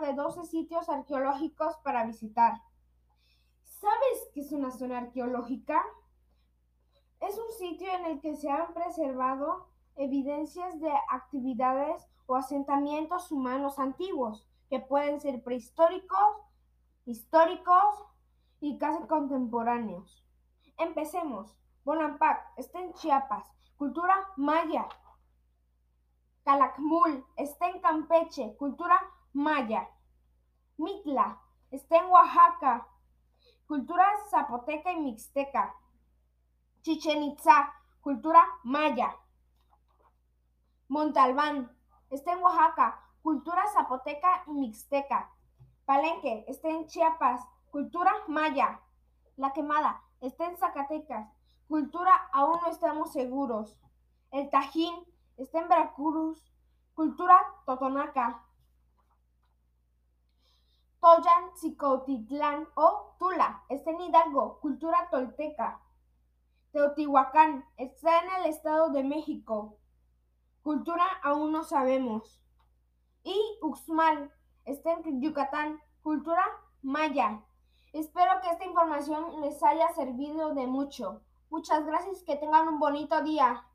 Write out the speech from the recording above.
de 12 sitios arqueológicos para visitar. ¿Sabes qué es una zona arqueológica? Es un sitio en el que se han preservado evidencias de actividades o asentamientos humanos antiguos, que pueden ser prehistóricos, históricos y casi contemporáneos. Empecemos. Bonampak está en Chiapas, cultura maya. Calakmul está en Campeche, cultura maya. Mitla está en Oaxaca, cultura zapoteca y mixteca. Chichen Itza, cultura maya. Montalbán está en Oaxaca, cultura zapoteca y mixteca. Palenque está en Chiapas, cultura maya. La Quemada está en Zacatecas, cultura aún no estamos seguros. El Tajín está en Veracruz, cultura totonaca. Toyan, Zicotitlán o Tula está en Hidalgo, cultura tolteca. Teotihuacán está en el Estado de México, cultura aún no sabemos. Y Uxmal está en Yucatán, cultura maya. Espero que esta información les haya servido de mucho. Muchas gracias que tengan un bonito día.